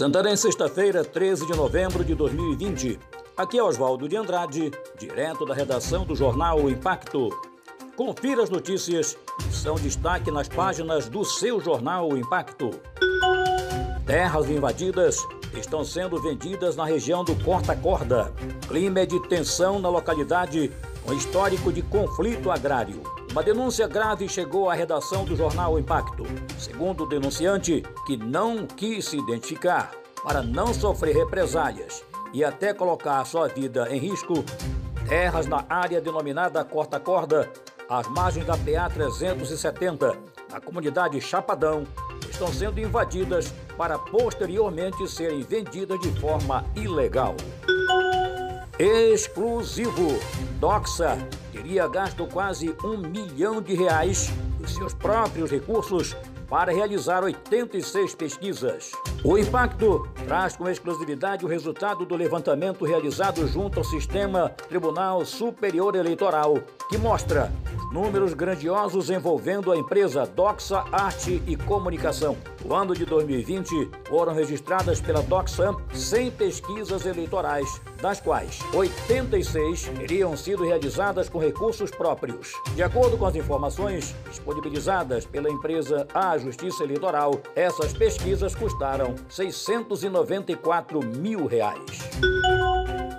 Santarém, sexta-feira, 13 de novembro de 2020. Aqui é Oswaldo de Andrade, direto da redação do jornal Impacto. Confira as notícias que são destaque nas páginas do seu jornal Impacto. Terras invadidas estão sendo vendidas na região do Corta Corda. Clima é de tensão na localidade, com histórico de conflito agrário. Uma denúncia grave chegou à redação do jornal Impacto. Segundo o denunciante, que não quis se identificar para não sofrer represálias e até colocar sua vida em risco, terras na área denominada Corta Corda, às margens da PA 370, na comunidade Chapadão, estão sendo invadidas para posteriormente serem vendidas de forma ilegal. Exclusivo. Doxa teria gasto quase um milhão de reais. Dos seus próprios recursos para realizar 86 pesquisas. O impacto traz com exclusividade o resultado do levantamento realizado junto ao Sistema Tribunal Superior Eleitoral, que mostra números grandiosos envolvendo a empresa Doxa Arte e Comunicação. No ano de 2020, foram registradas pela Doxa 100 pesquisas eleitorais, das quais 86 teriam sido realizadas com recursos próprios. De acordo com as informações disponibilizadas pela empresa A Justiça Eleitoral, essas pesquisas custaram 694 mil reais.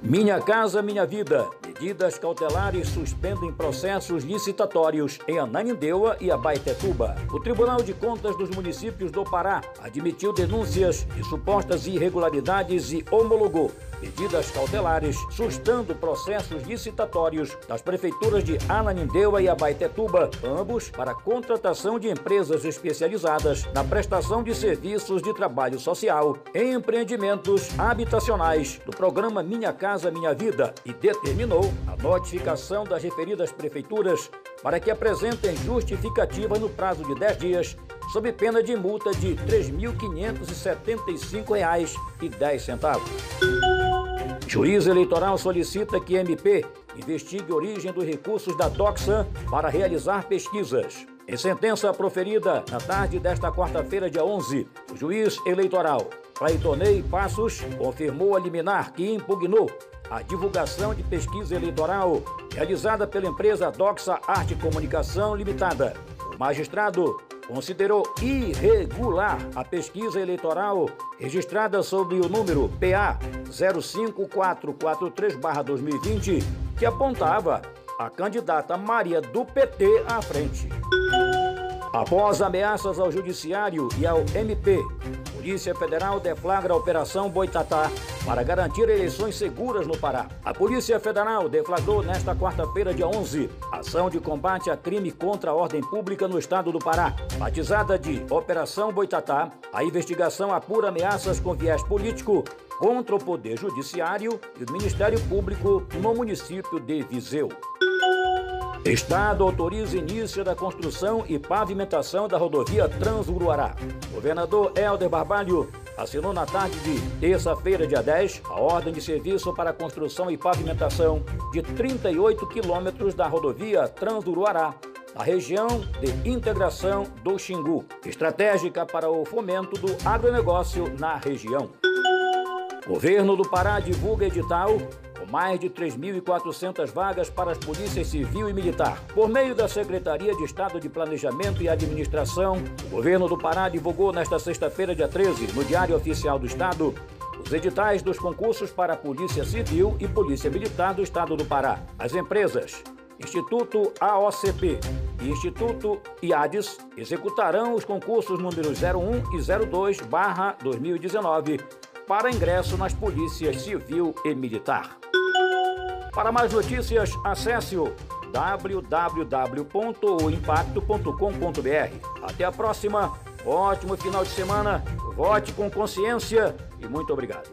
Minha Casa Minha Vida Medidas cautelares suspendem processos licitatórios em Ananindeua e Abaetetuba. O Tribunal de Contas dos Municípios do Pará admitiu denúncias de supostas irregularidades e homologou medidas cautelares, sustando processos licitatórios das prefeituras de Ananindeua e Abaetetuba, ambos para contratação de empresas especializadas na prestação de serviços de trabalho social em empreendimentos habitacionais do programa Minha Casa Minha Vida e determinou a notificação das referidas prefeituras para que apresentem justificativa no prazo de 10 dias, sob pena de multa de R$ 3.575,10. Juiz eleitoral solicita que MP investigue origem dos recursos da Doxa para realizar pesquisas. Em sentença proferida na tarde desta quarta-feira, dia 11, o juiz eleitoral Claitonei Passos confirmou a liminar que impugnou a divulgação de pesquisa eleitoral realizada pela empresa Doxa Arte Comunicação Limitada. O magistrado considerou irregular a pesquisa eleitoral registrada sob o número PA 05443-2020, que apontava a candidata Maria do PT à frente. Após ameaças ao Judiciário e ao MP, Polícia Federal deflagra a Operação Boitatá para garantir eleições seguras no Pará. A Polícia Federal deflagrou nesta quarta-feira, dia 11, ação de combate a crime contra a ordem pública no estado do Pará. Batizada de Operação Boitatá, a investigação apura ameaças com viés político contra o Poder Judiciário e o Ministério Público no município de Viseu. Estado autoriza início da construção e pavimentação da rodovia Transuruará. Governador Helder Barbalho assinou na tarde de terça-feira, dia 10, a ordem de serviço para a construção e pavimentação de 38 quilômetros da rodovia Transuruará, na região de integração do Xingu, estratégica para o fomento do agronegócio na região. Governo do Pará divulga edital com mais de 3.400 vagas para as polícias civil e militar. Por meio da Secretaria de Estado de Planejamento e Administração, o governo do Pará divulgou nesta sexta-feira, dia 13, no Diário Oficial do Estado, os editais dos concursos para a Polícia Civil e Polícia Militar do Estado do Pará. As empresas Instituto AOCP e Instituto IADES executarão os concursos números 01 e 02 2019 para ingresso nas polícias civil e militar. Para mais notícias, acesse o www.impacto.com.br. Até a próxima, ótimo final de semana, vote com consciência e muito obrigado.